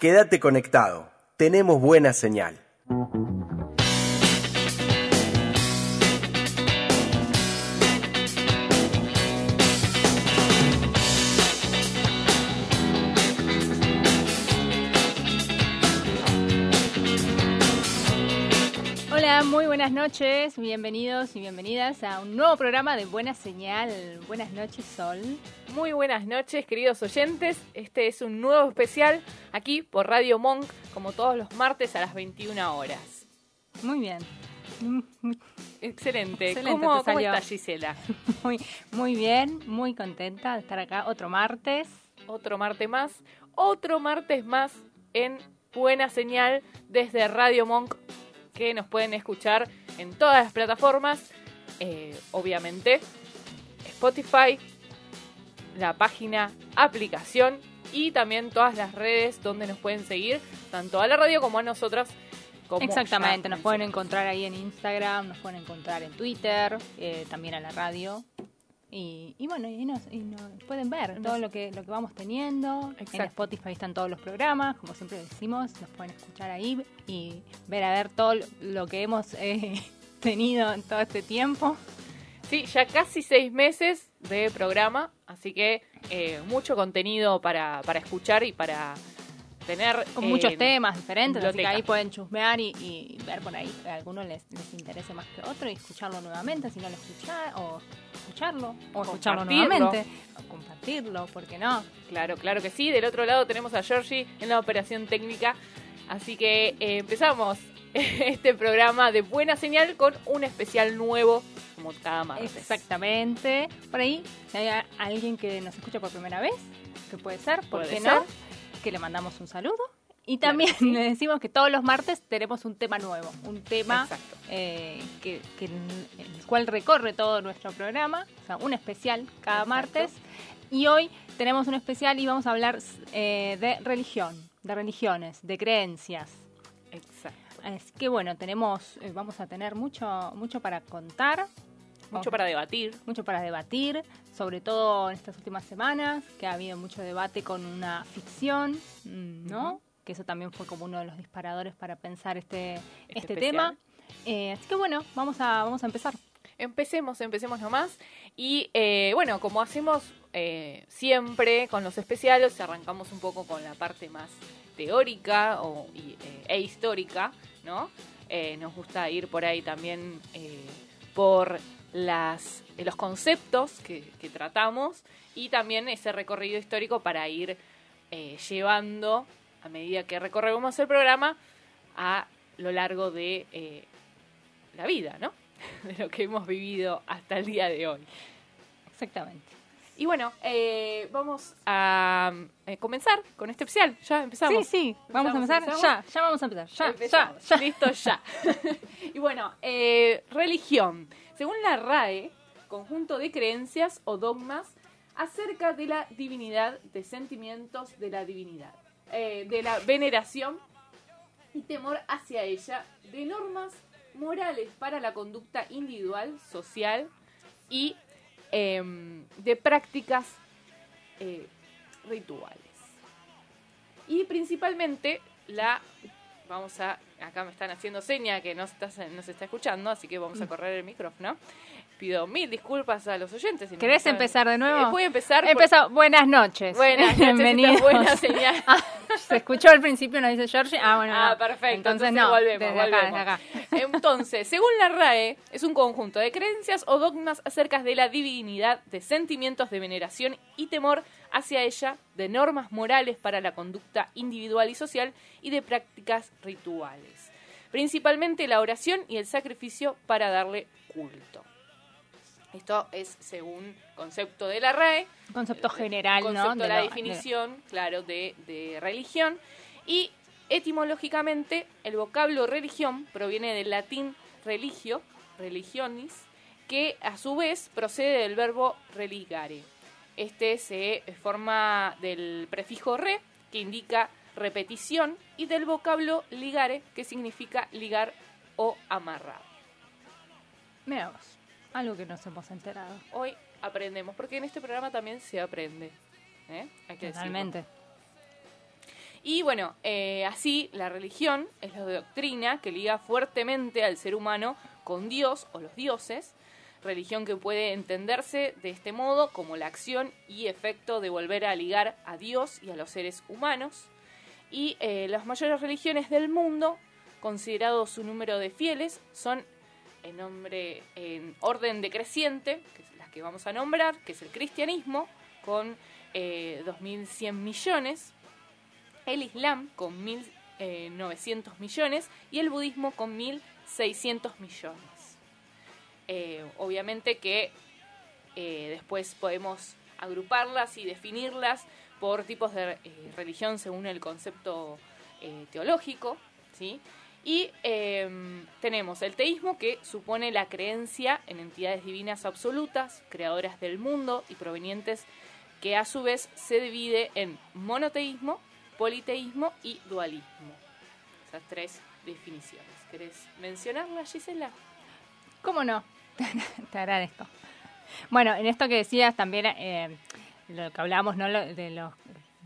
Quédate conectado. Tenemos buena señal. Buenas noches, bienvenidos y bienvenidas a un nuevo programa de Buena Señal. Buenas noches, Sol. Muy buenas noches, queridos oyentes. Este es un nuevo especial aquí por Radio Monk, como todos los martes a las 21 horas. Muy bien. Excelente. Excelente, ¿Cómo, cómo está Gisela? Muy, muy bien, muy contenta de estar acá otro martes. Otro martes más. Otro martes más en Buena Señal desde Radio Monk, que nos pueden escuchar en todas las plataformas. eh, obviamente, Spotify, la página, aplicación y también todas las redes donde nos pueden seguir, tanto a la radio como a nosotras. como Exactamente, nos pueden encontrar ahí en Instagram, nos pueden encontrar en Twitter, eh, también a la radio. Y, y bueno, y nos, y nos pueden ver Nos- todo lo que, lo que vamos teniendo. En. Spotify están todos los programas, como siempre decimos, nos pueden escuchar ahí y ver a ver todo lo que hemos eh, tenido en todo este tiempo. Sí, ya casi seis meses de programa, así que eh, mucho contenido para, para escuchar y para tener... Con eh, muchos temas diferentes, así que biblioteca. ahí pueden chusmear y, y ver por ahí a algunos les, les interese más que otro y escucharlo nuevamente si no lo escuchar o escucharlo o escucharlo Compartirlo. nuevamente o compartirlo, ¿por qué no? Claro, claro que sí. Del otro lado tenemos a Georgie en la operación técnica. Así que eh, empezamos este programa de buena señal con un especial nuevo, como cada martes. Exactamente. Por ahí, si hay alguien que nos escucha por primera vez, que puede ser, ¿por Puede qué ser. no? Que le mandamos un saludo. Y Claro también sí. le decimos que todos los martes tenemos un tema nuevo, un tema eh, que, que el cual recorre todo nuestro programa, o sea, un especial cada Exacto. martes. Y hoy tenemos un especial y vamos a hablar eh, de religión, de religiones, de creencias. Exacto. Así que bueno, tenemos, eh, vamos a tener mucho, mucho para contar. Mucho para debatir. mucho para debatir, sobre todo en estas últimas semanas, que ha habido mucho debate con una ficción, ¿no? Que eso también fue como uno de los disparadores para pensar este, este, Este tema. Eh, así que bueno, vamos a, vamos a empezar. Empecemos, empecemos nomás. Y eh, bueno, como hacemos eh, siempre con los especiales, arrancamos un poco con la parte más teórica o, y, e histórica, ¿no? Nos gusta ir por ahí también por las, los conceptos que, que tratamos y también ese recorrido histórico para ir llevando, a medida que recorremos el programa, a lo largo de eh, la vida, ¿no? de lo que hemos vivido hasta el día de hoy. Exactamente. Y bueno, eh, vamos a eh, comenzar con este especial. Ya empezamos. Sí, sí, vamos a empezar ¿Empezamos? ya, ya vamos a empezar, ya, Empezamos. ya, ya. Listo, ya. y bueno, religión. Según la RAE, conjunto de creencias o dogmas acerca de la divinidad, de sentimientos de la divinidad, eh, de la veneración y temor hacia ella, de normas morales para la conducta individual, social y em, de prácticas eh, rituales. Y principalmente la vamos a acá me están haciendo seña que no, está, no se está escuchando, así que vamos a correr el micrófono. Pido mil disculpas a los oyentes. si ¿Querés empezar de nuevo? Voy a empezar. por- Empezó, buenas noches. Buenas noches, buena señal. Ah, se escuchó al principio, nos dice Georgie. Ah, bueno, Ah, no. perfecto. Entonces, no, volvemos, desde acá, desde acá. Entonces, según la RAE, es un conjunto de creencias o dogmas acerca de la divinidad, de sentimientos de veneración y temor hacia ella, de normas morales para la conducta individual y social y de prácticas rituales. Principalmente la oración y el sacrificio para darle culto. Esto es según concepto de la RAE. Concepto general, concepto ¿no? de la definición, claro, de, de religión. Y etimológicamente, el vocablo religión proviene del latín religio, religionis, que a su vez procede del verbo religare. Este se forma del prefijo re, que indica repetición, y del vocablo ligare, que significa ligar o amarrar. Vos, algo que nos hemos enterado. Hoy aprendemos, porque en este programa también se aprende. ¿eh? Hay que decirlo. Totalmente. Y bueno, eh, así la religión es la doctrina que liga fuertemente al ser humano con Dios o los dioses, religión que puede entenderse de este modo como la acción y efecto de volver a ligar a Dios y a los seres humanos. Y eh, las mayores religiones del mundo, considerado su número de fieles, son en, nombre, en orden decreciente, que es las que vamos a nombrar, que es el cristianismo, con eh, 2.100 millones, el Islam con 1.900 millones y el budismo con 1.600 millones. Eh, obviamente que eh, después podemos agruparlas y definirlas por tipos de eh, religión según el concepto eh, teológico, ¿sí? Y eh, tenemos el teísmo que supone la creencia en entidades divinas absolutas, creadoras del mundo y provenientes que a su vez se divide en monoteísmo, politeísmo y dualismo. Esas tres definiciones. ¿Querés mencionarlas, Gisela? ¿Cómo no? Te agradezco. Bueno, en esto que decías también, eh, lo que hablábamos ¿no? De, los,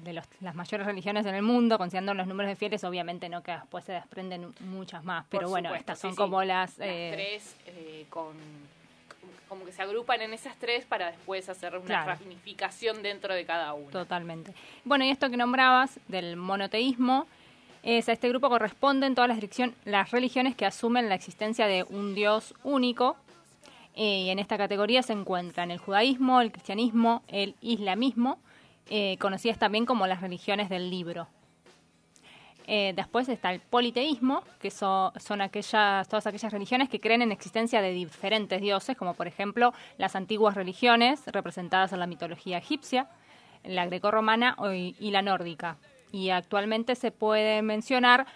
de los- las mayores religiones en el mundo, considerando los números de fieles, obviamente no que después se desprenden muchas más, pero Por bueno, supuesto, estas son sí. como las... Las eh, tres eh, con como que se agrupan en esas tres para después hacer una Claro. ramificación dentro de cada una. Totalmente. Bueno, y esto que nombrabas del monoteísmo, es, a este grupo corresponden todas las, las religiones que asumen la existencia de un Dios único. eh, y en esta categoría se encuentran el judaísmo, el cristianismo, el islamismo, eh, conocidas también como las religiones del libro. Eh, después está el politeísmo, que so- son aquellas, todas aquellas religiones que creen en existencia de diferentes dioses, como por ejemplo las antiguas religiones representadas en la mitología egipcia, la grecorromana y, la nórdica. Y actualmente se puede mencionar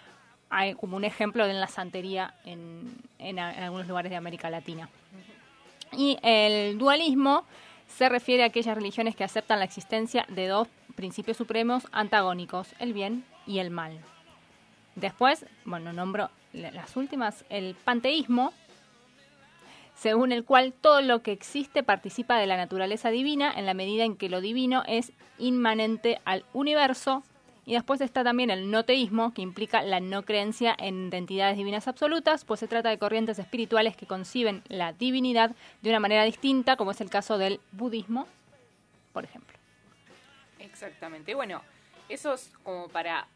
como un ejemplo de la santería en algunos lugares de América Latina. Y el dualismo se refiere a aquellas religiones que aceptan la existencia de dos principios supremos antagónicos, el bien y el mal. Después, bueno, nombro la- las últimas, el panteísmo, según el cual todo lo que existe participa de la naturaleza divina en la medida en que lo divino es inmanente al universo. Y después está también el noteísmo, que implica la no creencia en entidades divinas absolutas, pues se trata de corrientes espirituales que conciben la divinidad de una manera distinta, como es el caso del budismo, por ejemplo. Exactamente. Bueno, eso es como para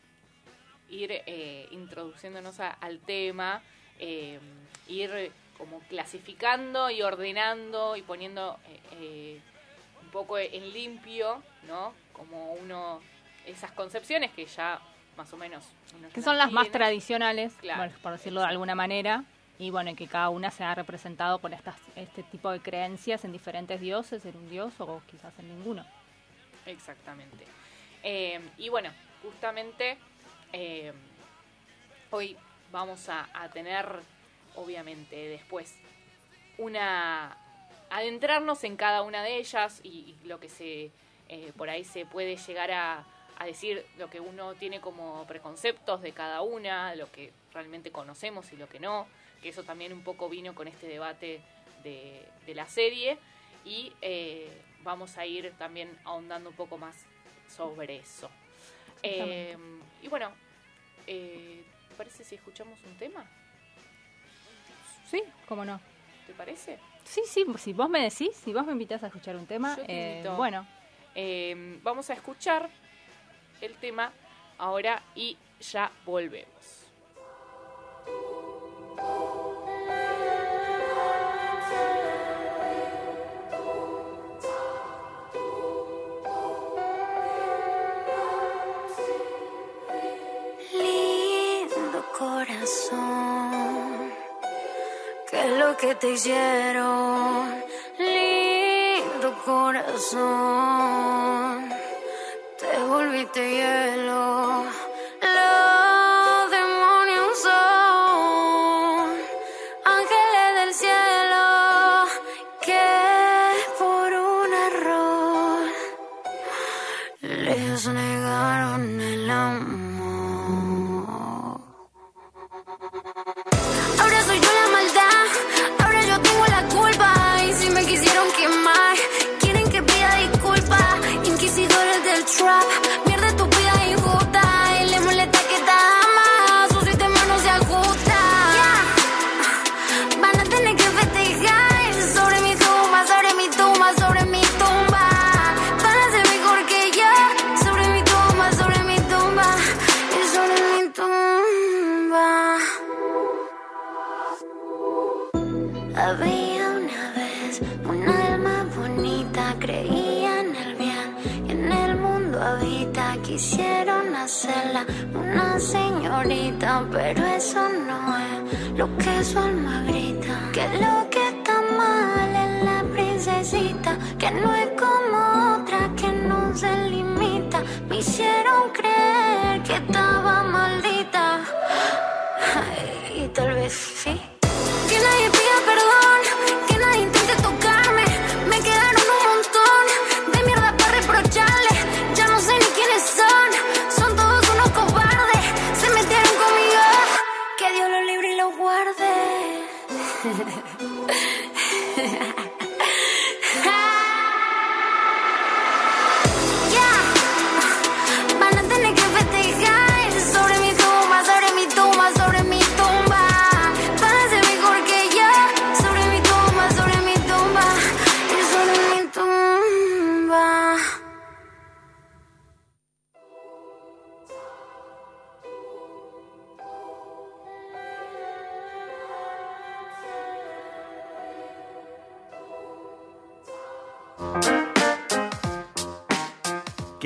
ir eh, introduciéndonos al tema, eh, ir como clasificando y ordenando y poniendo eh, eh, un poco en limpio, ¿no? Como uno, esas concepciones que ya más o menos... Que son las más tradicionales, Claro, por decirlo de alguna manera, y bueno, y que cada una se ha representado con estas, este tipo de creencias en diferentes dioses, en un dios o quizás en ninguno. Exactamente. Eh, y bueno, justamente eh, hoy vamos a, a tener, obviamente, después una adentrarnos en cada una de ellas y, y lo que se eh, por ahí se puede llegar a, a decir lo que uno tiene como preconceptos de cada una, lo que realmente conocemos y lo que no, que eso también un poco vino con este debate de, de la serie y eh, vamos a ir también ahondando un poco más sobre eso. Eh, Exactamente. y bueno, eh, ¿te parece si escuchamos un tema? Sí, cómo no. ¿Te parece? Sí, sí, si vos me decís, si vos me invitás a escuchar un tema, Yo te eh, invito. bueno, Eh, vamos a escuchar el tema ahora y ya volvemos. Lindo corazón, ¿qué es lo que te hicieron? Lindo corazón. Te volviste hielo.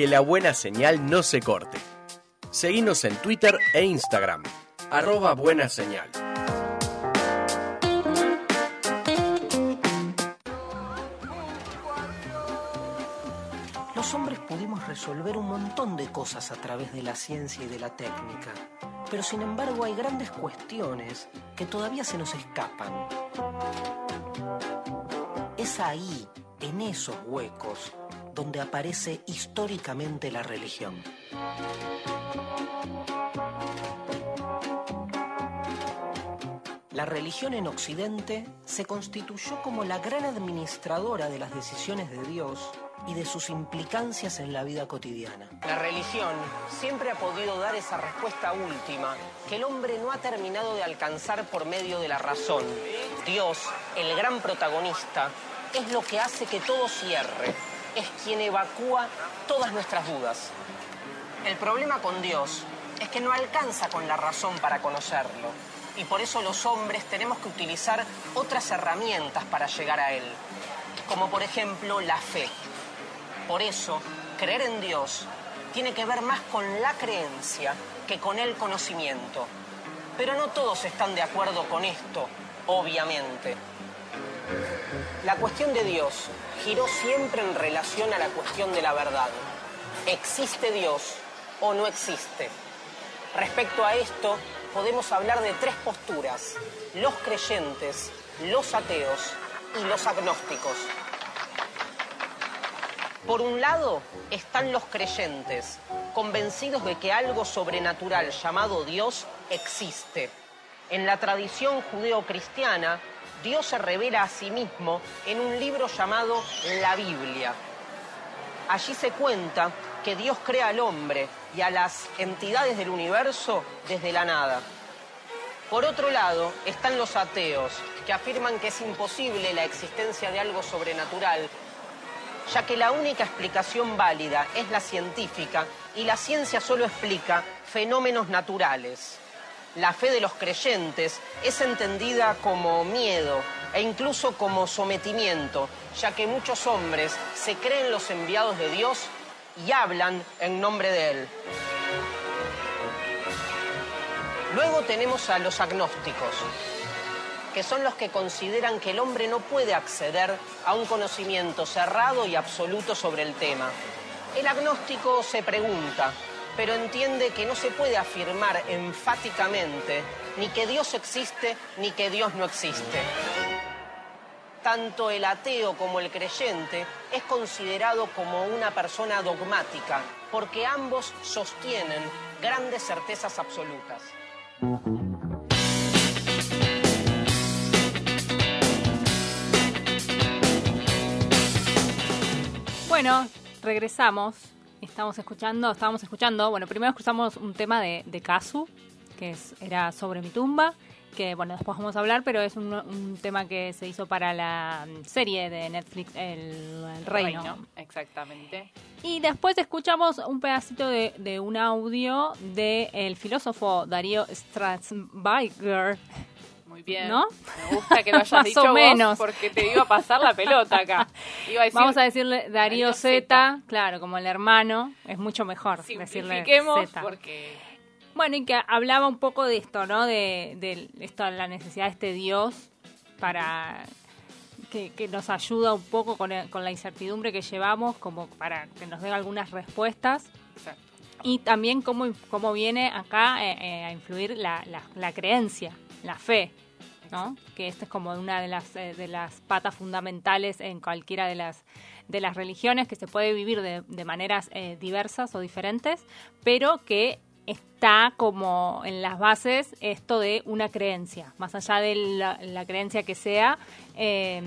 Que la buena señal no se corte. Seguinos en Twitter e Instagram. Arroba buena señal. Los hombres pudimos resolver un montón de cosas a través de la ciencia y de la técnica, pero sin embargo hay grandes cuestiones que todavía se nos escapan. Es ahí, en esos huecos, donde aparece históricamente la religión. La religión en Occidente se constituyó como la gran administradora de las decisiones de Dios y de sus implicancias en la vida cotidiana. La religión siempre ha podido dar esa respuesta última que el hombre no ha terminado de alcanzar por medio de la razón. Dios, el gran protagonista, es lo que hace que todo cierre, es quien evacúa todas nuestras dudas. El problema con Dios es que no alcanza con la razón para conocerlo y por eso los hombres tenemos que utilizar otras herramientas para llegar a Él, como por ejemplo la fe. Por eso, creer en Dios tiene que ver más con la creencia que con el conocimiento. Pero no todos están de acuerdo con esto, obviamente. La cuestión de Dios giró siempre en relación a la cuestión de la verdad. ¿Existe Dios o no existe? Respecto a esto, podemos hablar de tres posturas, los creyentes, los ateos y los agnósticos. Por un lado están los creyentes, convencidos de que algo sobrenatural llamado Dios existe. En la tradición judeo-cristiana, Dios se revela a sí mismo en un libro llamado la Biblia. Allí se cuenta que Dios crea al hombre y a las entidades del universo desde la nada. Por otro lado, están los ateos, que afirman que es imposible la existencia de algo sobrenatural, ya que la única explicación válida es la científica y la ciencia solo explica fenómenos naturales. La fe de los creyentes es entendida como miedo e incluso como sometimiento, ya que muchos hombres se creen los enviados de Dios y hablan en nombre de Él. Luego tenemos a los agnósticos. que son los que consideran que el hombre no puede acceder a un conocimiento cerrado y absoluto sobre el tema. El agnóstico se pregunta, pero entiende que no se puede afirmar enfáticamente ni que Dios existe ni que Dios no existe. Tanto el ateo como el creyente es considerado como una persona dogmática, porque ambos sostienen grandes certezas absolutas. Bueno, regresamos. Estamos escuchando, estábamos escuchando, bueno, primero escuchamos un tema de, de Kazu, que es, era sobre mi tumba, que bueno, después vamos a hablar, pero es un, un tema que se hizo para la serie de Netflix, El, el Reino. Exactamente. Y después escuchamos un pedacito de, de un audio del filósofo Darío Strasberger. Muy bien. ¿No? Me gusta que lo hayas dicho o vos, menos. porque te iba a pasar la pelota acá. Iba a decir, Vamos a decirle Darío Z, claro, como el hermano, es mucho mejor decirle Z. porque Bueno, y que hablaba un poco de esto, ¿no? De, de esto, la necesidad de este Dios para que, que nos ayuda un poco con, el- con la incertidumbre que llevamos, como para que nos dé algunas respuestas. Exacto. Y también cómo, cómo viene acá eh, eh, a influir la, la- la creencia, la fe, ¿no? Que esta es como una de las, eh, de las patas fundamentales en cualquiera de las, de las religiones, que se puede vivir de, de maneras eh, diversas o diferentes, pero que está como en las bases esto de una creencia, más allá de la, la creencia que sea, eh,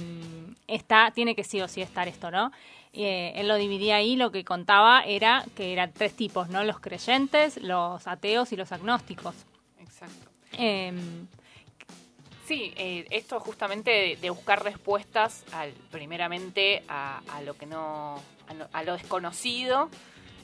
está, tiene que sí o sí estar esto, ¿no? Eh, él lo dividía ahí, lo que contaba era que eran tres tipos, ¿no? Los creyentes, los ateos y los agnósticos. Exacto. Sí, eh, esto justamente de, buscar respuestas al, primeramente a, lo que no, a, lo- a lo desconocido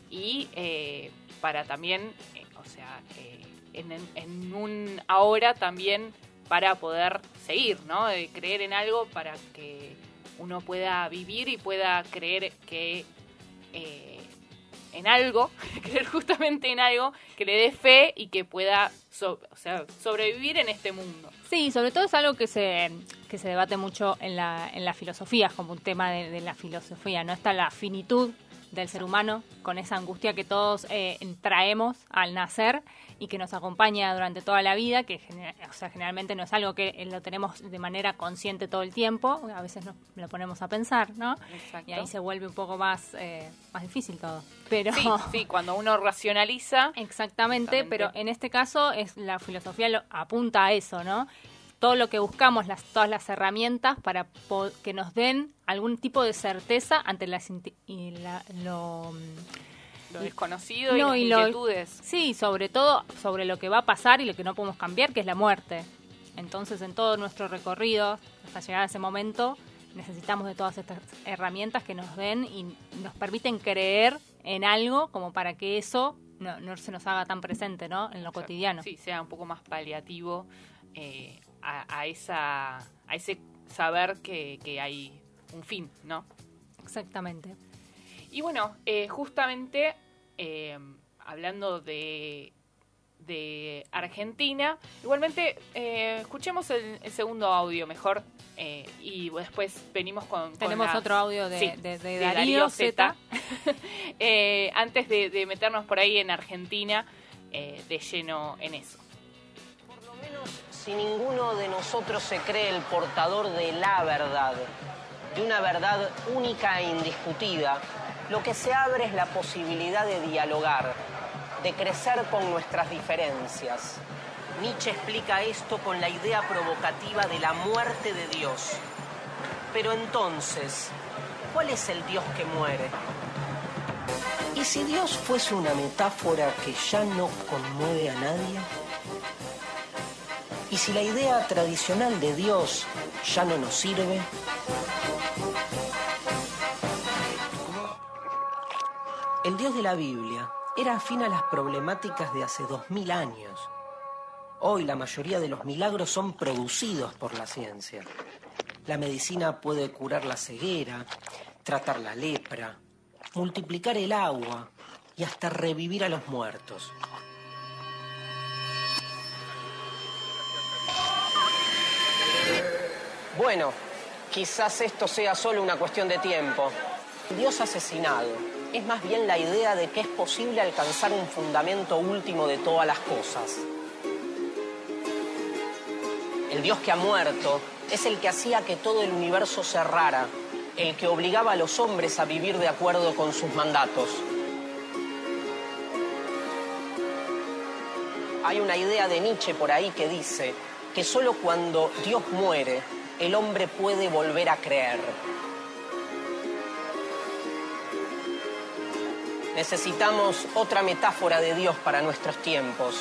y eh, para también, eh, o sea, eh, en, en- un ahora también para poder seguir, ¿no? De creer en algo para que uno pueda vivir y pueda creer que en algo, creer justamente en algo que le dé fe y que pueda so- o sea, sobrevivir en este mundo. Sí, sobre todo es algo que se, que se debate mucho en la, en la filosofía, como un tema de, de la filosofía, ¿no? Está la finitud del ser humano con esa angustia que todos eh, traemos al nacer y que nos acompaña durante toda la vida, que o sea, generalmente no es algo que eh, lo tenemos de manera consciente todo el tiempo, a veces nos lo ponemos a pensar, ¿no? Exacto. Y ahí se vuelve un poco más, eh, más difícil todo. Pero Sí, sí, cuando uno racionaliza, Exactamente, Exactamente. pero en este caso es la filosofía lo, apunta a eso, ¿no? Todo lo que buscamos, las, todas las herramientas para que nos den algún tipo de certeza ante las y la- lo, lo desconocido No, y las lo- inquietudes. sí, sobre todo sobre lo que va a pasar y lo que no podemos cambiar, que es la muerte. Entonces, en todo nuestro recorrido hasta llegar a ese momento, necesitamos de todas estas herramientas que nos den y nos permiten creer en algo como para que eso no, no se nos haga tan presente, ¿no? En lo cotidiano. Sí, sea un poco más paliativo eh, a, a esa, a ese saber que, que hay un fin, ¿no? Exactamente. Y bueno, eh, justamente eh, hablando de, de Argentina, igualmente eh, escuchemos el, el segundo audio mejor eh, y después venimos con... con Tenemos las- otro audio de, Sí, de- de Darío, Z. Eh, antes de, de meternos por ahí en Argentina eh, de lleno en eso. Por lo menos si ninguno de nosotros se cree el portador de la verdad, de una verdad única e indiscutida, lo que se abre es la posibilidad de dialogar, de crecer con nuestras diferencias. Nietzsche explica esto con la idea provocativa de la muerte de Dios. Pero entonces, ¿cuál es el Dios que muere? ¿Y si Dios fuese una metáfora que ya no conmueve a nadie? ¿Y si la idea tradicional de Dios ya no nos sirve? El Dios de la Biblia era afín a las problemáticas de hace dos mil años. Hoy la mayoría de los milagros son producidos por la ciencia. La medicina puede curar la ceguera, tratar la lepra, multiplicar el agua y hasta revivir a los muertos. Bueno, quizás esto sea solo una cuestión de tiempo. Dios asesinado es más bien la idea de que es posible alcanzar un fundamento último de todas las cosas. El Dios que ha muerto es el que hacía que todo el universo cerrara, el que obligaba a los hombres a vivir de acuerdo con sus mandatos. Hay una idea de Nietzsche por ahí que dice que solo cuando Dios muere, el hombre puede volver a creer. Necesitamos otra metáfora de Dios para nuestros tiempos.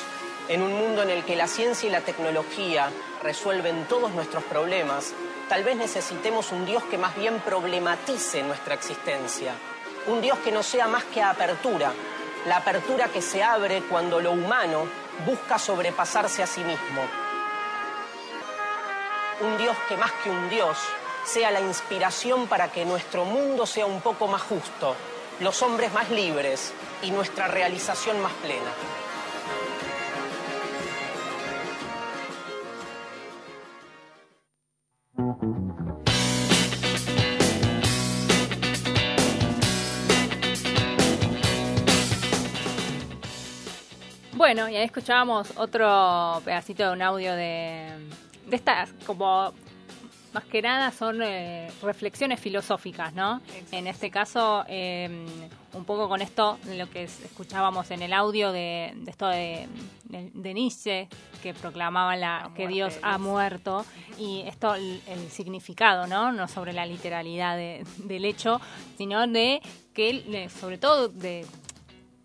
En un mundo en el que la ciencia y la tecnología resuelven todos nuestros problemas, tal vez necesitemos un Dios que más bien problematice nuestra existencia. Un Dios que no sea más que apertura, la apertura que se abre cuando lo humano busca sobrepasarse a sí mismo. Un Dios que más que un Dios sea la inspiración para que nuestro mundo sea un poco más justo, los hombres más libres y nuestra realización más plena. Bueno, y ahí escuchábamos otro pedacito de un audio de, de estas, como más que nada son eh, reflexiones filosóficas, ¿no? En este caso, eh, un poco con esto, lo que escuchábamos en el audio de, esto de, de, Nietzsche, que proclamaba la, que Dios ha muerto, y esto, el, significado, ¿no? No sobre la literalidad del hecho, sino de que, sobre todo, de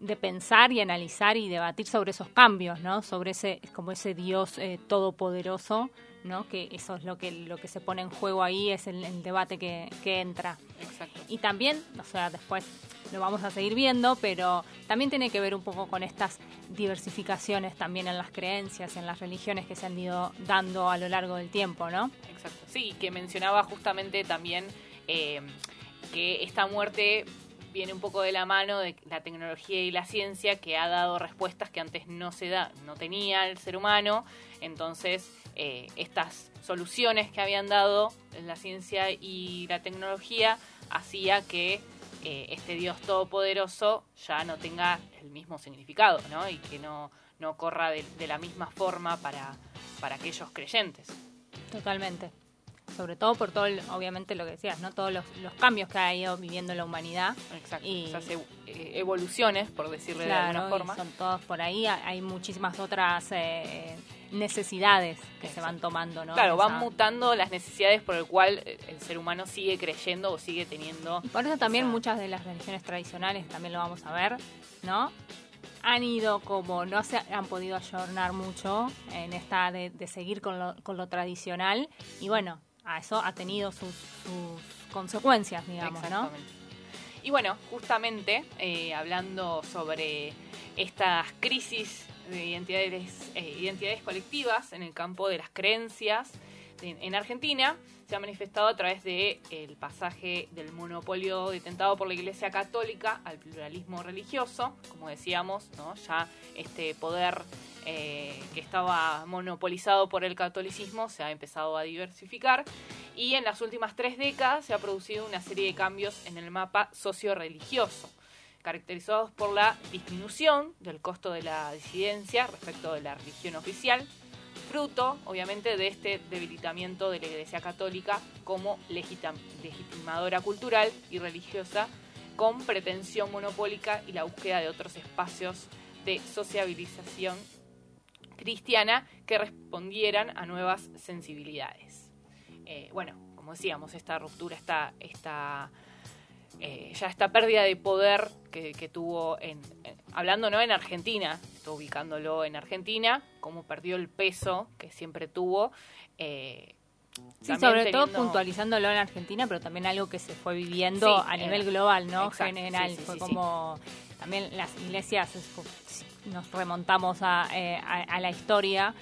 de pensar y analizar y debatir sobre esos cambios, ¿no? Sobre ese como ese Dios eh, todopoderoso, ¿no? Que eso es lo que lo que se pone en juego ahí es el, debate que, que, entra. Exacto. Y también, o sea, después lo vamos a seguir viendo, pero también tiene que ver un poco con estas diversificaciones también en las creencias, en las religiones que se han ido dando a lo largo del tiempo, ¿no? Exacto. Sí, que mencionaba justamente también eh, que esta muerte viene un poco de la mano de la tecnología y la ciencia que ha dado respuestas que antes no se da, no tenía el ser humano. Entonces, eh, estas soluciones que habían dado la ciencia y la tecnología hacía que eh, este Dios todopoderoso ya no tenga el mismo significado, ¿no? Y que no, no corra de, de la misma forma para, para aquellos creyentes. Totalmente sobre todo por todo, obviamente lo que decías, ¿no? Todos los, cambios que ha ido viviendo la humanidad. Exacto. Y, Esas eh, evoluciones, por decirle de alguna forma. son todos por ahí. Hay muchísimas otras eh, necesidades que se van tomando, ¿no? Claro, van mutando las necesidades por el cual eh, el ser humano sigue creyendo o sigue teniendo. por eso también muchas de las religiones tradicionales, también lo vamos a ver, ¿no? han ido como no se han podido ayornar mucho en esta de, de seguir con lo, con lo tradicional y bueno a eso ha tenido sus, consecuencias, digamos, ¿no? Y bueno, justamente eh, hablando sobre estas crisis de identidades, eh, identidades colectivas en el campo de las creencias en, Argentina, se ha manifestado a través del el pasaje del monopolio detentado por la Iglesia Católica al pluralismo religioso, como decíamos, ¿no? ya este poder eh, que estaba monopolizado por el catolicismo se ha empezado a diversificar y en las últimas tres décadas se ha producido una serie de cambios en el mapa socio-religioso caracterizados por la disminución del costo de la disidencia respecto de la religión oficial, fruto, obviamente, de este debilitamiento de la Iglesia Católica como legitimadora cultural y religiosa, con pretensión monopólica y la búsqueda de otros espacios de sociabilización cristiana que respondieran a nuevas sensibilidades. Eh, bueno, como decíamos, esta ruptura, esta, esta eh, ya esta pérdida de poder que, tuvo en, hablando no en Argentina, estoy ubicándolo en Argentina, cómo perdió el peso que siempre tuvo. Eh, sí, sobre todo puntualizándolo en Argentina, pero también algo que se fue viviendo a nivel global, ¿no? General, fue como también las iglesias nos remontamos a, eh, a, la historia,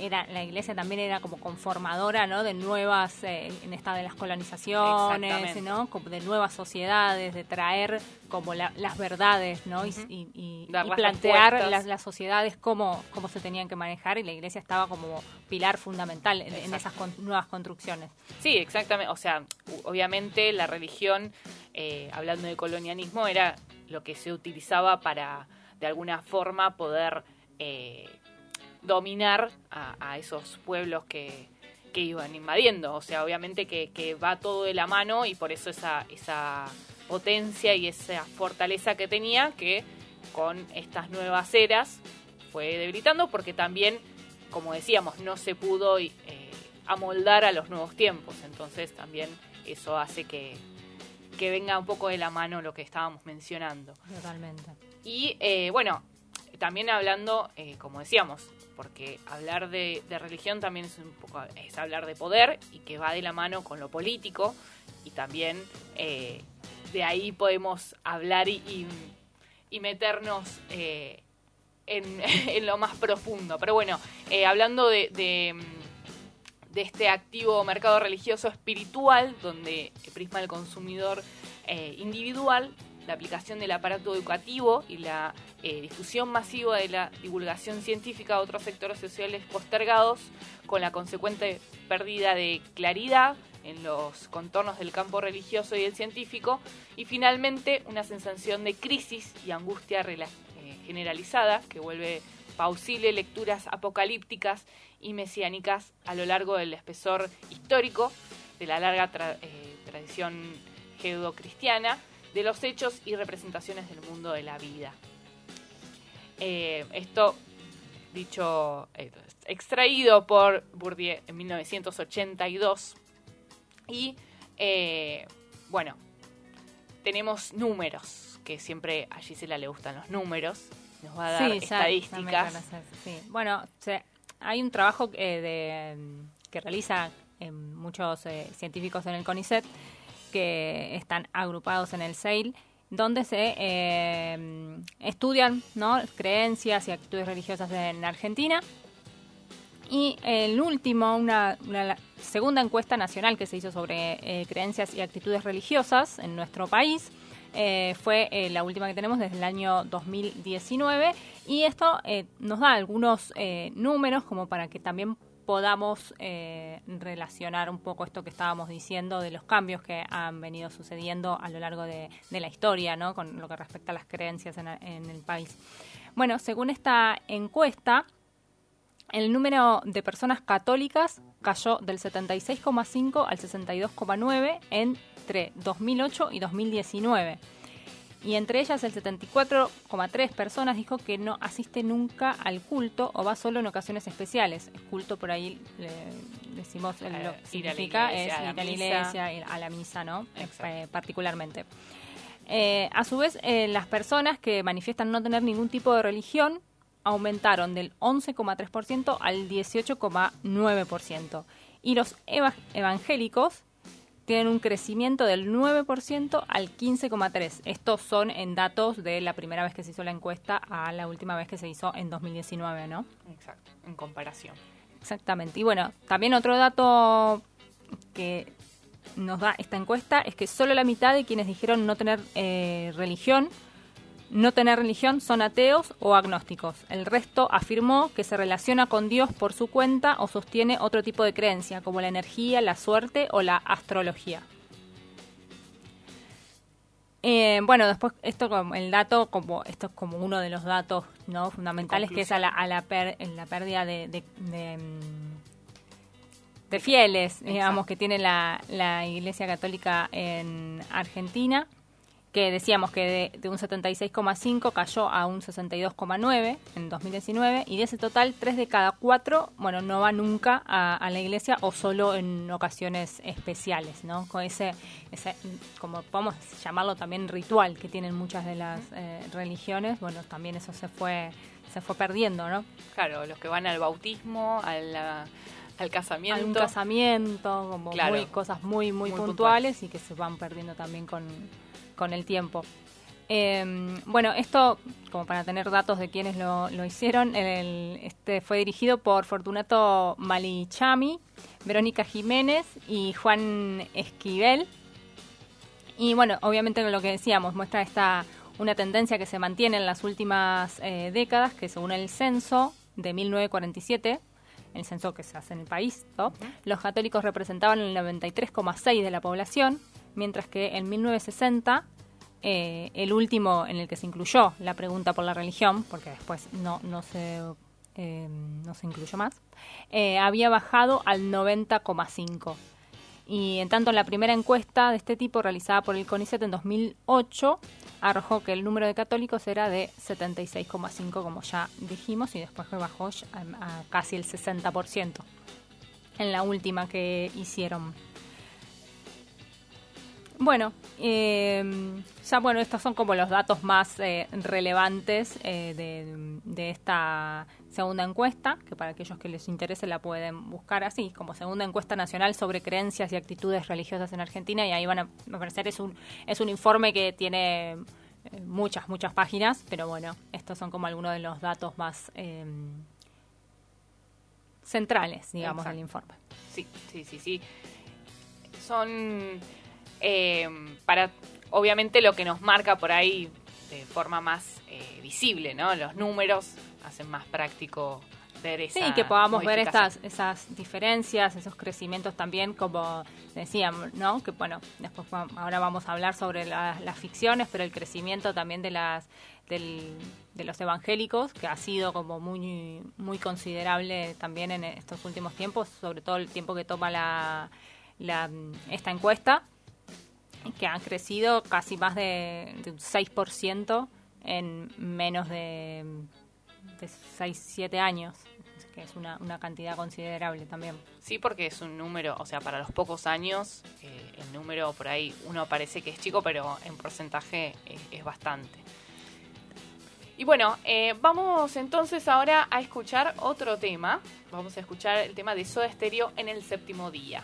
era la iglesia también era como conformadora no de nuevas eh, en esta de las colonizaciones no de nuevas sociedades de traer como las verdades no y, plantear las, las, sociedades cómo cómo se tenían que manejar y la iglesia estaba como pilar fundamental en, esas nuevas construcciones. Sí exactamente. O sea obviamente la religión eh, hablando de colonialismo era lo que se utilizaba para de alguna forma poder eh, dominar a, esos pueblos que, iban invadiendo. O sea, obviamente que, va todo de la mano y por eso esa, esa potencia y esa fortaleza que tenía que con estas nuevas eras fue debilitando porque también, como decíamos, no se pudo eh, amoldar a los nuevos tiempos. Entonces también eso hace que, que venga un poco de la mano lo que estábamos mencionando. Totalmente. Y eh, bueno, también hablando, eh, como decíamos, porque hablar de, religión también es un poco es hablar de poder y que va de la mano con lo político y también eh, de ahí podemos hablar y, meternos en, lo más profundo. Pero bueno, hablando de, de, este activo mercado religioso espiritual, donde prisma el consumidor individual, la aplicación del aparato educativo y la eh, difusión masiva de la divulgación científica a otros sectores sociales postergados, con la consecuente pérdida de claridad en los contornos del campo religioso y el científico, y finalmente una sensación de crisis y angustia eh, generalizada que vuelve pausible lecturas apocalípticas y mesiánicas a lo largo del espesor histórico de la larga eh, tradición judeocristiana de los hechos y representaciones del mundo de la vida. Eh, esto, dicho, eh, extraído por Bourdieu en 1982. Y, eh, bueno, tenemos números, que siempre a Gisela le gustan los números. Nos va a dar estadísticas. Bueno, hay un trabajo de, que realiza muchos científicos en el CONICET que están agrupados en el SAIL, donde se eh, estudian ¿no? creencias y actitudes religiosas en Argentina. Y el último, una, segunda encuesta nacional que se hizo sobre eh, creencias y actitudes religiosas en nuestro país, eh, fue la última que tenemos desde el año 2019 y esto nos da algunos números como para que también podamos eh, relacionar un poco esto que estábamos diciendo de los cambios que han venido sucediendo a lo largo de, la historia, ¿no? con lo que respecta a las creencias en, el país. Bueno, según esta encuesta, el número de personas católicas cayó del 76,5 al 62,9 entre 2008 y 2019 y entre ellas el 74,3 personas dijo que no asiste nunca al culto o va solo en ocasiones especiales. El culto por ahí le decimos lo que significa es ir a la iglesia, ir a la misa, ¿no? Eh, particularmente. Eh, a su vez, eh, las personas que manifiestan no tener ningún tipo de religión aumentaron del 11,3% al 18,9%. Y los evangélicos tienen un crecimiento del 9% al 15,3%. Estos son en datos de la primera vez que se hizo la encuesta a la última vez que se hizo en 2019, ¿no? Exacto, en comparación. Exactamente. Y bueno, también otro dato que nos da esta encuesta es que solo la mitad de quienes dijeron no tener eh, religión no tener religión son ateos o agnósticos. El resto afirmó que se relaciona con Dios por su cuenta o sostiene otro tipo de creencia, como la energía, la suerte o la astrología. Eh, bueno, después esto como el dato, como esto es como uno de los datos no fundamentales, que es a la, a la, la pérdida de, de, mm, fieles, digamos, que tiene la, la Iglesia Católica en Argentina que decíamos que de, un 76,5 cayó a un 62,9 en 2019 y de ese total, tres de cada cuatro, bueno, no va nunca a, la iglesia o solo en ocasiones especiales, ¿no? Con ese, ese, como podemos llamarlo también ritual que tienen muchas de las eh, religiones, bueno, también eso se fue, se fue perdiendo, ¿no? Claro, los que van al bautismo, al casamiento. un casamiento, como cosas muy, muy, puntuales y que se van perdiendo también con con el tiempo. Em, bueno, esto, como para tener datos de quienes lo, hicieron, este fue dirigido por Fortunato Malichami, Verónica Jiménez y Juan Esquivel. Y bueno, obviamente lo que decíamos, muestra esta una tendencia que se mantiene en las últimas eh, décadas, que según el censo de 1947, el censo que se hace en el país, los católicos representaban el 93,6 de la población, mientras que en 1960 eh, el último en el que se incluyó la pregunta por la religión, porque después no, no, se, eh, no se incluyó más, eh, había bajado al 90,5. Y en tanto, la primera encuesta de este tipo realizada por el CONICET en 2008 arrojó que el número de católicos era de 76,5, como ya dijimos, y después bajó a casi el 60% en la última que hicieron. Bueno, eh, ya bueno, estos son como los datos más eh, relevantes eh, de, esta segunda encuesta, que para aquellos que les interese la pueden buscar así, como segunda encuesta nacional sobre creencias y actitudes religiosas en Argentina, y ahí van a aparecer, es un, es un informe que tiene eh, muchas, muchas páginas, pero bueno, estos son como algunos de los datos más centrales, digamos, del informe. Sí, sí, sí, sí. Son eh, para obviamente lo que nos marca por ahí de forma más eh, visible, ¿no? Los números hacen más práctico ver esa Sí, que podamos ver estas, esas diferencias, esos crecimientos también, como decíamos, ¿no? Que bueno, después ahora vamos a hablar sobre las ficciones, pero el crecimiento también de las de los evangélicos, que ha sido como muy, muy considerable también en estos últimos tiempos, sobre todo el tiempo que toma la, la esta encuesta que han crecido casi más de, un 6% en menos de, de 6, 7 años que es una, una, cantidad considerable también. Sí, porque es un número, o sea, para los pocos años, eh, el número por ahí uno parece que es chico, pero en porcentaje es, bastante. Y bueno, eh, vamos entonces ahora a escuchar otro tema. Vamos a escuchar el tema de Soda Stereo en el séptimo día.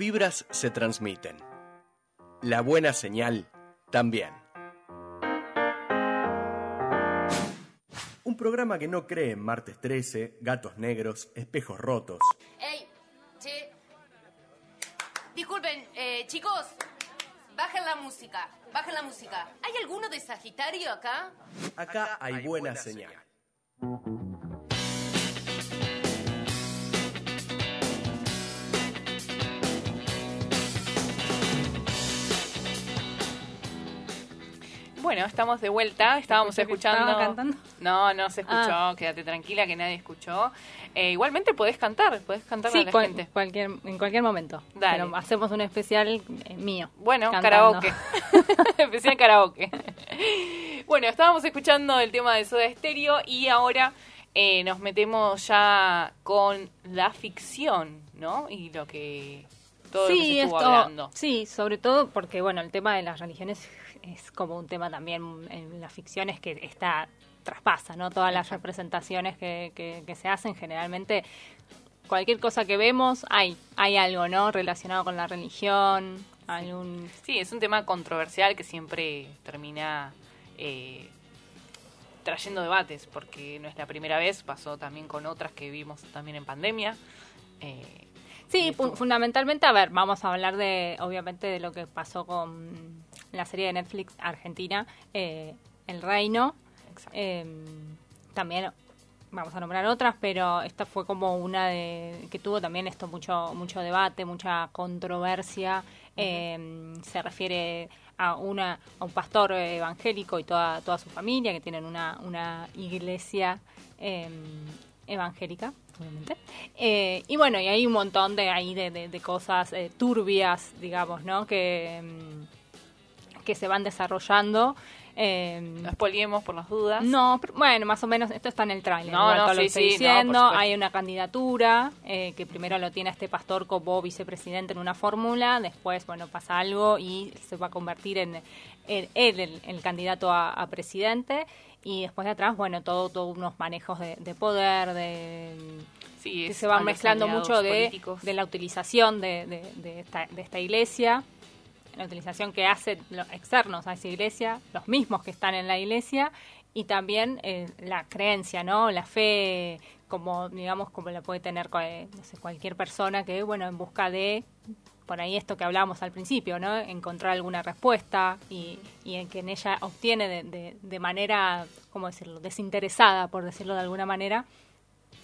Vibras se transmiten. La buena señal también. Un programa que no cree en martes 13, gatos negros, espejos rotos. ¡Ey! Che. Disculpen, eh, chicos. Bajen la música. Bajen la música. ¿Hay alguno de Sagitario acá? Acá hay buena señal. Bueno, estamos de vuelta. Estábamos escuchando. cantando. No, no se escuchó. Ah. Quédate tranquila que nadie escuchó. Eh, igualmente podés cantar, podés cantar Sí, a la cual- gente. cualquier, en cualquier momento. Dale. Pero hacemos un especial eh, mío. Bueno, cantando. karaoke. Especial karaoke. bueno, estábamos escuchando el tema de Soda Stereo y ahora eh, nos metemos ya con la ficción, ¿no? Y lo que. Todo lo que se estuvo esto- hablando. sí, sobre todo porque bueno, el tema de las religiones es como un tema también en las ficciones que está traspasa, ¿no? Todas las representaciones que, que- que se hacen generalmente cualquier cosa que vemos hay hay algo, ¿no? Relacionado con la religión, algún Sí, es un tema controversial que siempre termina eh, trayendo debates, porque no es la primera vez, pasó también con otras que vimos también en pandemia. Eh, Sí, fundamentalmente, a ver, vamos a hablar de, obviamente, de lo que pasó con la serie de Netflix Argentina, eh, El Reino. Eh, también vamos a nombrar otras, pero esta fue como una de que tuvo también esto mucho mucho debate, mucha controversia. Eh, se refiere a una a un pastor evangélico y toda toda su familia que tienen una una iglesia evangélica obviamente Eh, y bueno y hay un montón de ahí de, de- de cosas eh, turbias digamos no que mm, que se van desarrollando eh, no spoilemos por las dudas. no, pero, bueno, más o menos, esto está en el tráiler. No, no, todo lo sí, estoy sí, diciendo. Hay una candidatura eh, que primero lo tiene este pastor como vicepresidente en una fórmula, después, bueno, pasa algo y se va a convertir en, él el, el candidato a, a presidente. Y después de atrás, bueno, todo, todos unos manejos de, de poder, de Sí, que se a va los mezclando mucho de, políticos. de la utilización de, de- de esta, de esta iglesia, la utilización que hacen los externos a esa iglesia, los mismos que están en la iglesia, y también eh, la creencia, ¿no? La fe, como digamos, como la puede tener cualquier persona que, bueno, en busca de por ahí esto que hablábamos al principio, ¿no? Encontrar alguna respuesta y, y en que en ella obtiene de, de, de manera, ¿cómo decirlo?, desinteresada, por decirlo de alguna manera,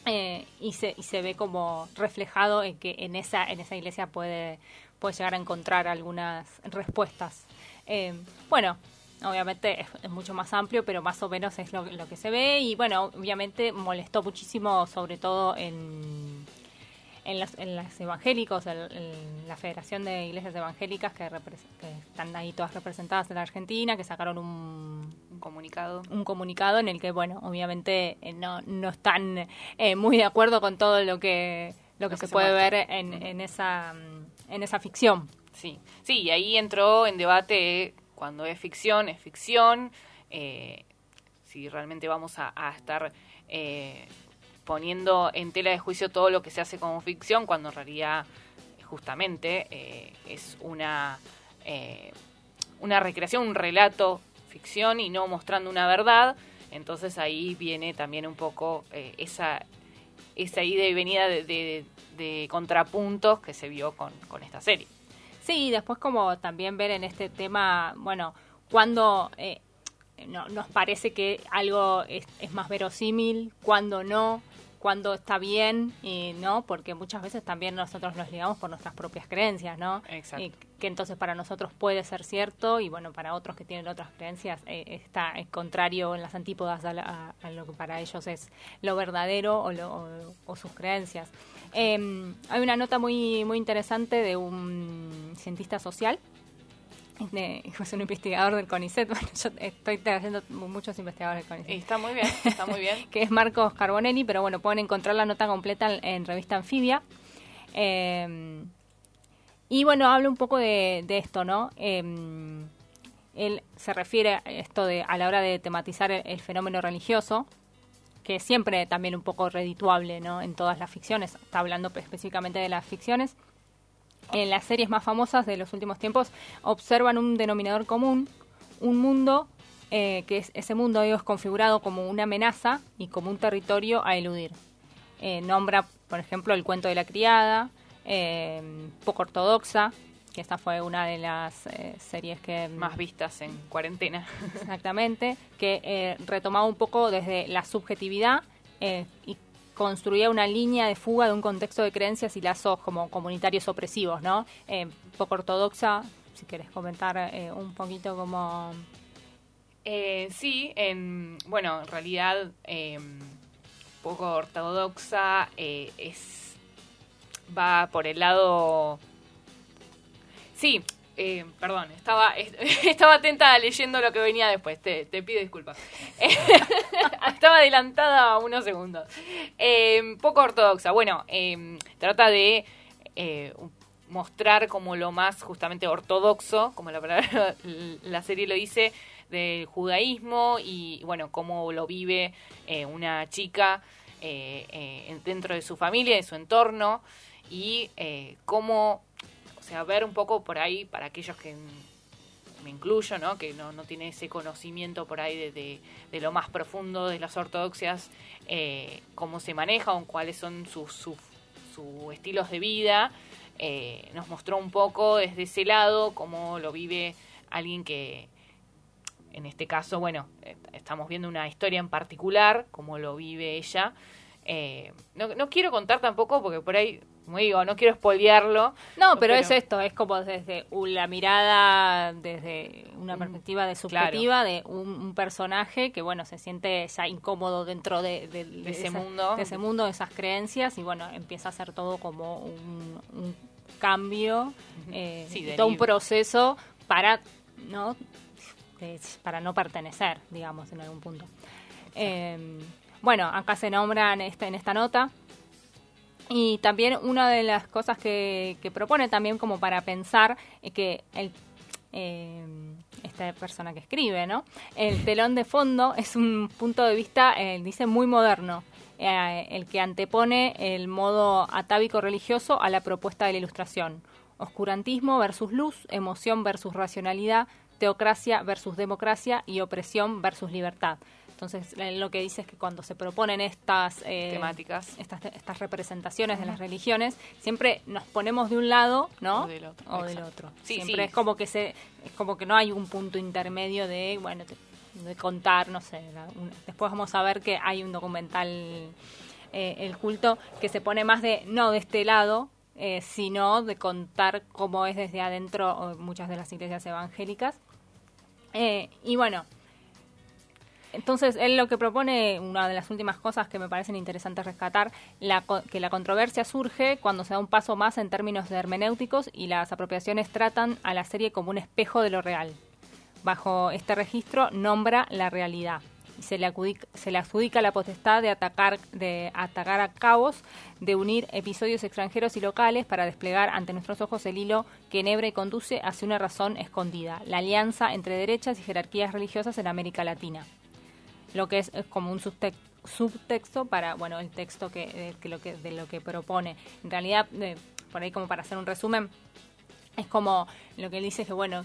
eh, y, se, y se ve como reflejado en que en esa, en esa iglesia puede, puede llegar a encontrar algunas respuestas. Eh, bueno, obviamente es, es mucho más amplio, pero más o menos es lo, lo que se ve y bueno, obviamente molestó muchísimo, sobre todo en, en, las, en las evangélicos, el- la Federación de Iglesias Evangélicas que, que están ahí todas representadas en la Argentina, que sacaron un, Un comunicado. un comunicado en el que, bueno, obviamente eh, no, no están eh, muy de acuerdo con todo lo que lo que Lo se, que se puede muestra. ver en, en esa mm, en esa ficción. Sí, sí, y ahí entró en debate cuando es ficción, es ficción, eh, si realmente vamos a, estar eh, poniendo en tela de juicio todo lo que se hace como ficción, cuando en realidad justamente eh, es una, eh, una recreación, un relato ficción y no mostrando una verdad. Entonces ahí viene también un poco eh, esa, esa ida venida de, de- de contrapuntos que se vio con, con esta serie. Sí, y después como también ver en este tema, bueno, cuando eh, no, nos parece que algo es, es más verosímil, cuando no, cuando está bien y no, porque muchas veces también nosotros nos ligamos por nuestras propias creencias, ¿no? Exacto. Y que entonces para nosotros puede ser cierto y bueno, para otros que tienen otras creencias eh, está es contrario en las antípodas a, la- a- a lo que para ellos es lo verdadero o, lo- o- o sus creencias. Eh, hay una nota muy, muy interesante de un cientista social de- es un investigador del CONICET. Bueno, yo estoy trayendo muchos investigadores del Y CONICET. está muy bien, está muy bien. que es Marcos Carbonelli, pero bueno, pueden encontrar la nota completa en, en revista Anfibia. Eh, y bueno, habla un poco de, de esto, ¿no? Eh, él se refiere a esto de a la hora de tematizar el, el fenómeno religioso, que siempre también un poco redituable, ¿no? En todas las ficciones. Está hablando específicamente de las ficciones. en las series más famosas de los últimos tiempos observan un denominador común, un mundo eh, que es, ese mundo es configurado como una amenaza y como un territorio a eludir. Eh, nombra, por ejemplo, el cuento de la criada, eh, poco ortodoxa, que esta fue una de las series que más vistas en cuarentena. Exactamente, que retomaba un poco desde la subjetividad y construía una línea de fuga de un contexto de creencias y lazos como comunitarios opresivos, ¿no? poco ortodoxa, si quieres comentar un poquito como eh, sí, en, bueno, en realidad eh, poco ortodoxa eh, es va por el lado sí eh, perdón estaba estaba atenta leyendo lo que venía después te, pido disculpas. Estaba adelantada unos segundos. Poco ortodoxa bueno trata de mostrar como lo más justamente ortodoxo como la palabra la serie lo dice del judaísmo y bueno, cómo lo vive eh, una chica eh, eh, dentro de su familia, de su entorno y cómo, sea, ver un poco por ahí para aquellos que me incluyo, ¿no? que no, no tiene ese conocimiento por ahí de, de, lo más profundo de las ortodoxias, cómo se manejan, cuáles son sus, sus, estilos de vida. nos mostró un poco desde ese lado cómo lo vive alguien que, en este caso, bueno, eh, estamos viendo una historia en particular, como lo vive ella. Eh, no, no, quiero contar tampoco porque por ahí, como digo, no quiero spoilearlo. No, pero, es esto, es como desde la mirada, desde una perspectiva de subjetiva de un, personaje que, bueno, se siente ya incómodo dentro de, ese mundo. De ese mundo, de esas creencias y, bueno, empieza a ser todo como un, cambio, eh, todo un proceso para no para no pertenecer, digamos, en algún punto. Em, bueno, acá se nombran este, en esta nota. Y también una de las cosas que, propone también como para pensar es que el, em, esta persona que escribe, ¿no? El telón de fondo es un punto de vista, eh, dice, muy moderno, eh, el que antepone el modo atávico religioso a la propuesta de la ilustración. Oscurantismo versus luz, emoción versus racionalidad, teocracia versus democracia y opresión versus libertad. Entonces, lo que dice es que cuando se proponen estas eh, temáticas, estas, estas representaciones de las religiones, siempre nos ponemos de un lado, ¿no? O del otro. O del otro. siempre es como que se, es como que no hay un punto intermedio de, bueno, de contar, no sé. después vamos a ver que hay un documental, eh, el culto, que se pone más de no de este lado, eh, sino de contar cómo es desde adentro muchas de las iglesias evangélicas eh, y bueno, entonces él lo que propone, una de las últimas cosas que me parecen interesantes rescatar, la, que la controversia surge cuando se da un paso más en términos hermenéuticos y las apropiaciones tratan a la serie como un espejo de lo real. Bajo este registro nombra la realidad se le, se le adjudica la potestad de atacar, de atacar a cabos, de unir episodios extranjeros y locales para desplegar ante nuestros ojos el hilo que enhebra y conduce hacia una razón escondida, la alianza entre derechas y jerarquías religiosas en América Latina. Lo que es, como un subtexto para bueno el texto que, lo que de lo que propone. En realidad, por ahí como para hacer un resumen, es como lo que él dice es que bueno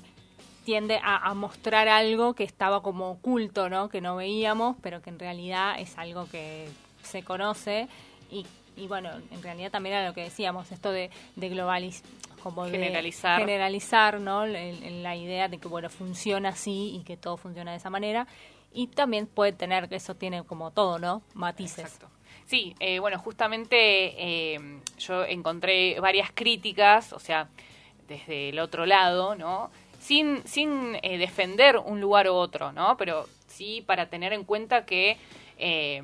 tiende a, mostrar algo que estaba como oculto, ¿no? Que no veíamos, pero que en realidad es algo que se conoce y, y bueno, en realidad también era lo que decíamos, esto de, de globalizar como generalizar. generalizar, ¿no? En, la idea de que, bueno, funciona así y que todo funciona de esa manera. Y también puede tener, que eso tiene como todo, ¿no? Matices. Exacto. Sí, eh, bueno, justamente eh, yo encontré varias críticas, o sea, desde el otro lado, ¿no? sin, sin eh, defender un lugar u otro, ¿no? Pero sí para tener en cuenta que eh,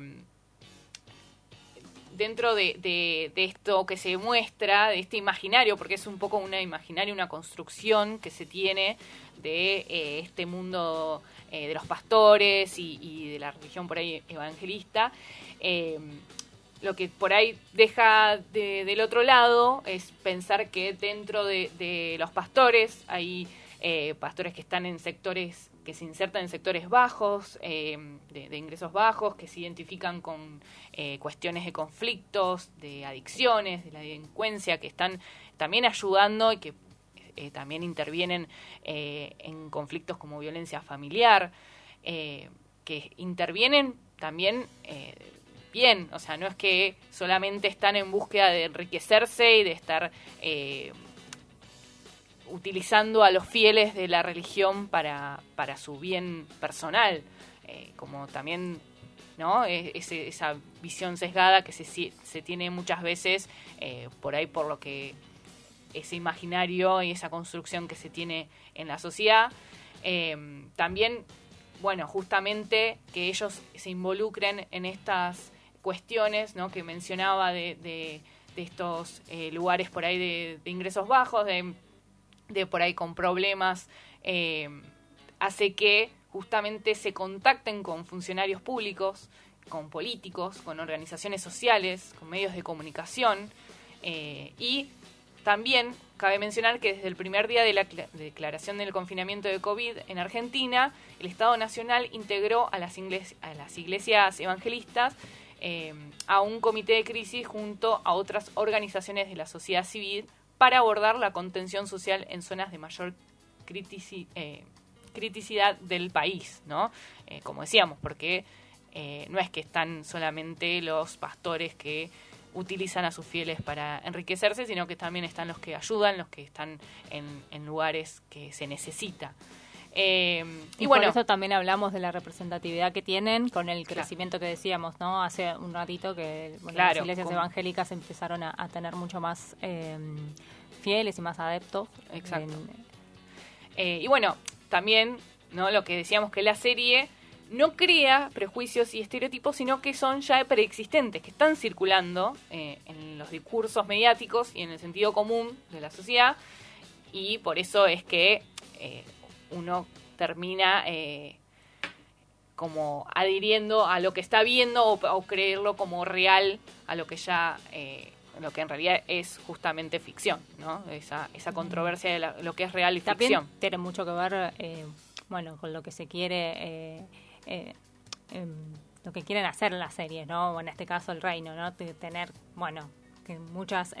dentro de, esto que se muestra, de este imaginario, porque es un poco una imaginario, una construcción que se tiene de este mundo de los pastores y, de la religión por ahí evangelista, lo que por ahí deja del otro lado es pensar que dentro de, de los pastores hay eh, pastores que están en sectores que se insertan en sectores bajos, de, de, ingresos bajos, que se identifican con cuestiones de conflictos, de adicciones, de la delincuencia, que están también ayudando y que también intervienen en conflictos como violencia familiar, que intervienen también bien, o sea, no es que solamente están en búsqueda de enriquecerse y de estar eh, utilizando a los fieles de la religión para, para su bien personal, eh, como también ¿no? Esa visión sesgada que se, se tiene muchas veces eh, por ahí por lo que ese imaginario y esa construcción que se tiene en la sociedad. también, bueno, justamente que ellos se involucren en estas cuestiones ¿no? que mencionaba de, de, estos eh, lugares por ahí de, ingresos bajos, de, por ahí con problemas, eh, hace que justamente se contacten con funcionarios públicos, con políticos, con organizaciones sociales, con medios de comunicación eh, y también cabe mencionar que desde el primer día de la declaración del confinamiento de COVID en Argentina, el Estado Nacional integró a las, iglesias evangelistas eh, a un comité de crisis junto a otras organizaciones de la sociedad civil para abordar la contención social en zonas de mayor eh, criticidad del país, ¿no? Eh, como decíamos, porque no es que están solamente los pastores que utilizan a sus fieles para enriquecerse, sino que también están los que ayudan, los que están en lugares que se necesita. Eh, y, bueno, por eso también hablamos de la representatividad que tienen con el crecimiento que decíamos, ¿no? Hace un ratito que las iglesias evangélicas empezaron a, tener mucho más em, fieles y más adeptos. Exacto. Eh, y bueno, también, ¿no? Lo que decíamos que la serie no crea prejuicios y estereotipos, sino que son ya preexistentes, que están circulando eh, en los discursos mediáticos y en el sentido común de la sociedad. Y por eso es que uno termina eh, como adhiriendo a lo que está viendo o, creerlo como real a lo que ya eh, lo que en realidad es justamente ficción, ¿no? Esa, esa controversia de lo que es real y También ficción. Tiene mucho que ver, eh, bueno, con lo que se quiere, em, lo que quieren hacer las series, ¿no? O en este caso el reino, ¿no? tener, bueno, que muchas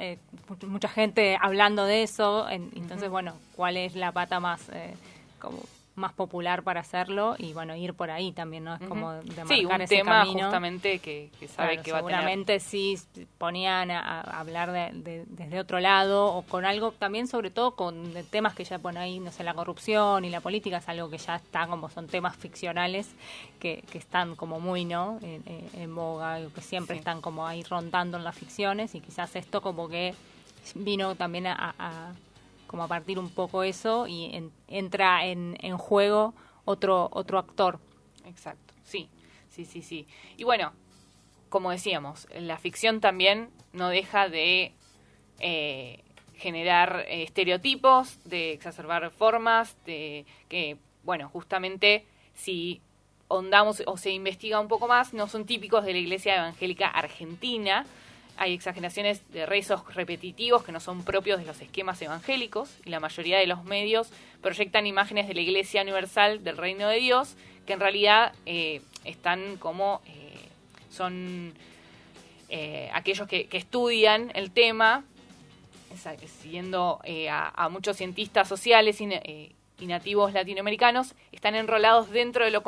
mucha gente hablando de eso, entonces, bueno, ¿cuál es la pata más como más popular para hacerlo y bueno ir por ahí también no es como de marcar sí, un tema justamente que, sabe que va a tener seguramente sí ponían a, hablar de, desde otro lado o con algo también sobre todo con temas que ya pone ahí no sé la corrupción y la política es algo que ya está como son temas ficcionales que, que están como muy no en, boga que siempre están como ahí rondando en las ficciones y quizás esto como que vino también a como a partir un poco eso y entra en, en juego otro, otro actor. Exacto, sí, sí, sí, sí. Y bueno, como decíamos, la ficción también no deja de eh, generar estereotipos, de exacerbar formas, de que, bueno, justamente si hondamos o se investiga un poco más, no son típicos de la Iglesia Evangélica Argentina, hay exageraciones de rezos repetitivos que no son propios de los esquemas evangélicos y la mayoría de los medios proyectan imágenes de la Iglesia Universal del Reino de Dios que en realidad eh, están como eh, son eh, aquellos que, estudian el tema, siguiendo a, muchos cientistas sociales y, nativos latinoamericanos, están enrolados dentro de lo,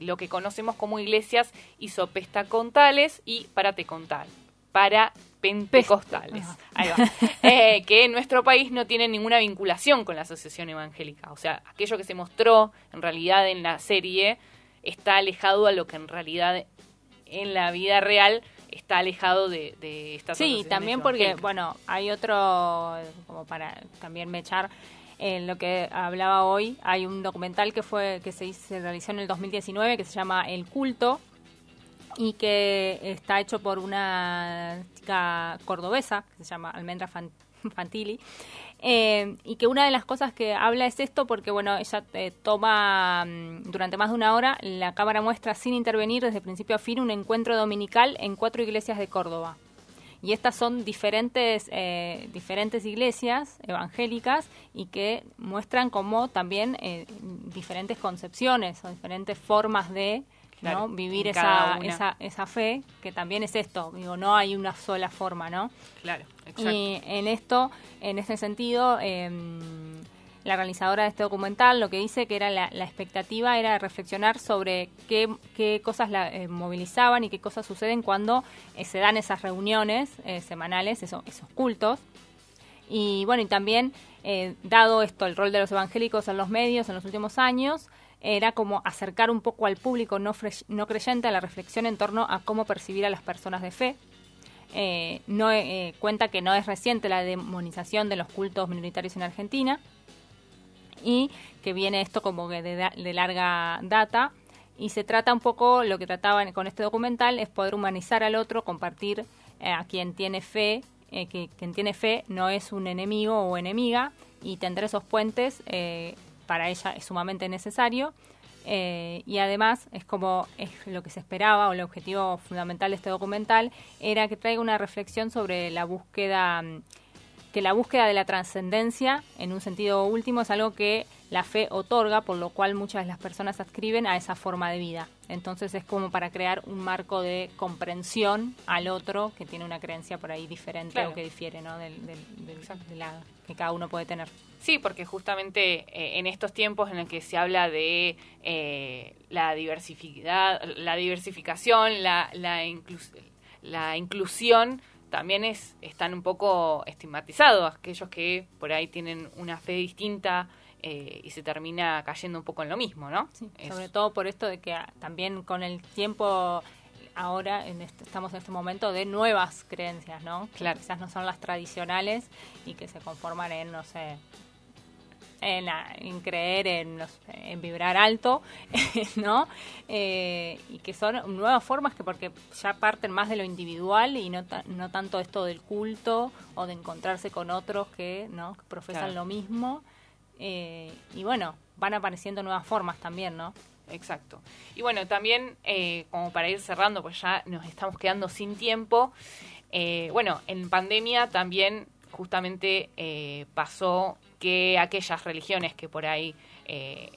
lo que conocemos como iglesias isopestacontales y paratecontales para pentecostales. Eh, que en nuestro país no tienen ninguna vinculación con la asociación evangélica. O sea, aquello que se mostró en realidad en la serie está alejado a lo que en realidad en la vida real está alejado de, de estas Sí, también porque, bueno, hay otro, como para también me echar en lo que hablaba hoy, hay un documental que fue que se, se realizó en el 2019 que se llama El culto, y que está hecho por una chica cordobesa que se llama Almendra Fantilli. Eh, y que una de las cosas que habla es esto porque bueno ella eh, toma mm, durante más de una hora la cámara muestra sin intervenir desde principio a fin un encuentro dominical en cuatro iglesias de Córdoba Y estas son diferentes, eh, diferentes iglesias evangélicas y que muestran como también eh, diferentes concepciones o diferentes formas de Claro, ¿no? vivir esa, esa, esa fe, que también es esto, digo, no hay una sola forma, ¿no? Claro, exacto. Y en esto, en este sentido, eh, la realizadora de este documental lo que dice que era la, la expectativa era reflexionar sobre qué, qué cosas la eh, movilizaban y qué cosas suceden cuando eh, se dan esas reuniones eh, semanales, eso- esos cultos. Y bueno, y también, eh, dado esto, el rol de los evangélicos en los medios en los últimos años, era como acercar un poco al público no, no creyente a la reflexión en torno a cómo percibir a las personas de fe. Eh, no eh, cuenta que no es reciente la demonización de los cultos minoritarios en Argentina y que viene esto como de, de larga data y se trata un poco lo que trataban con este documental es poder humanizar al otro compartir eh, a quien tiene fe eh, que quien tiene fe no es un enemigo o enemiga y tender esos puentes eh, para ella es sumamente necesario eh, y además es como es lo que se esperaba o el objetivo fundamental de este documental era que traiga una reflexión sobre la búsqueda mm, que la búsqueda de la trascendencia, en un sentido último, es algo que la fe otorga, por lo cual muchas de las personas adscriben a esa forma de vida. Entonces es como para crear un marco de comprensión al otro que tiene una creencia por ahí diferente Claro. o que difiere ¿no? del, del- del- de la que cada uno puede tener. Sí, porque justamente eh, en estos tiempos en el que se habla de eh, la diversidad, la diversificación, la, la, inclus- la inclusión, también es, están un poco estigmatizados aquellos que por ahí tienen una fe distinta eh, y se termina cayendo un poco en lo mismo, ¿no? Sobre todo por esto de que ah, también con el tiempo ahora en este- estamos en este momento de nuevas creencias, ¿no? Que Claro. quizás no son las tradicionales y que se conforman en, no sé, en, la- en creer en, no sé, en vibrar alto, ¿no? Eh, y que son nuevas formas que porque ya parten más de lo individual y no, ta- no tanto esto del culto o de encontrarse con otros que, ¿no? que profesan Claro. lo mismo. Eh, y bueno, van apareciendo nuevas formas también, ¿no? Exacto. Y bueno, también eh, como para ir cerrando, pues ya nos estamos quedando sin tiempo. eh, bueno, en pandemia también justamente eh, pasó que aquellas religiones que por ahí eh,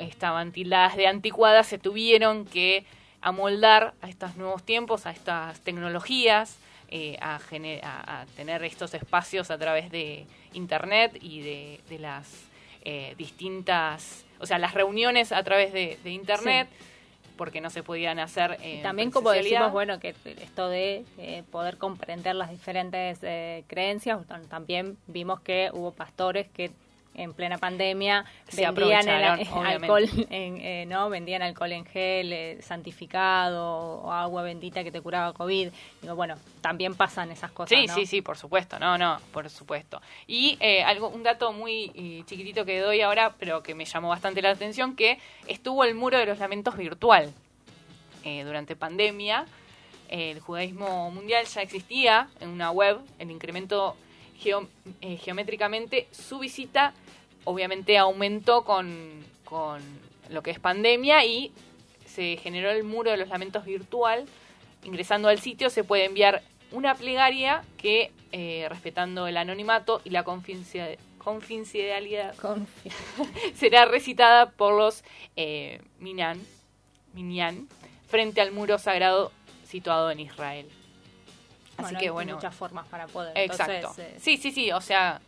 estaban tildadas de anticuadas se tuvieron que amoldar a estos nuevos tiempos, a estas tecnologías, a, a- a tener estos espacios a través de Internet y de las eh, distintas, o sea, las reuniones a través de, de Internet, porque no se podían hacer en También como decimos, bueno, que esto de eh, poder comprender las diferentes eh, creencias, tam- también vimos que hubo pastores que en plena pandemia Se vendían el, alcohol en, eh, no vendían alcohol en gel eh, santificado o agua bendita que te curaba covid digo bueno también pasan esas cosas Sí, ¿no? sí, sí, por supuesto, no, no, por supuesto. Y eh, algo, un dato muy eh, chiquitito que doy ahora, pero que me llamó bastante la atención, que estuvo el muro de los lamentos virtual durante pandemia. El judaísmo mundial ya existía en una web, el incremento geo- eh, geométricamente, su visita obviamente aumentó con, con lo que es pandemia y se generó el muro de los lamentos virtual. Ingresando al sitio se puede enviar una plegaria que, eh, respetando el anonimato y la confidencia- confidencialidad, será recitada por los eh, Minyan, Minyan frente al muro sagrado situado en Israel. Así Bueno, que hay bueno, muchas formas para poder Exacto. Entonces, eh, Sí, sí, sí, o sea,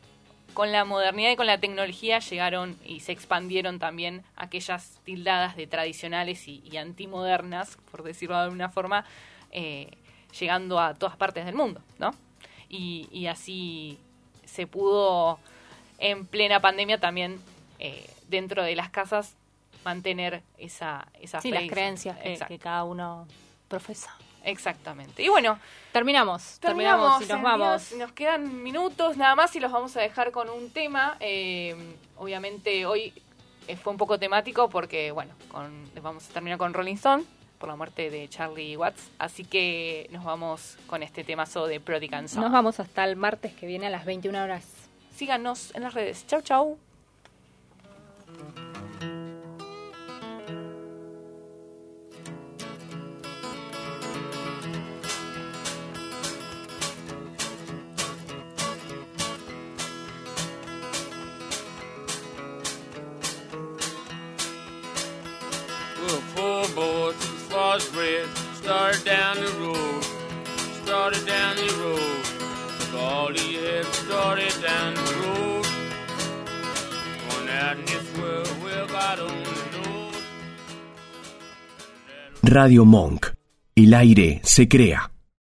con la modernidad y con la tecnología llegaron y se expandieron también aquellas tildadas de tradicionales y, y antimodernas, por decirlo de alguna forma, eh, llegando a todas partes del mundo, ¿no? Y, y así se pudo, en plena pandemia también, eh, dentro de las casas, mantener esa, esa sí fe las creencias que, que cada uno profesa Exactamente. Y bueno, terminamos terminamos, y nos vamos nos quedan minutos nada más y los vamos a dejar con un tema. Eh, obviamente hoy eh, fue un poco temático porque, bueno, con, vamos a terminar con Rolling Stone por la muerte de Charlie Watts. Así que nos vamos con este temazo de Prodigy and Sound. nos vamos hasta el martes que viene a las 21 horas Síganos en las redes. Chau, chau. Radio Monk. El aire se crea.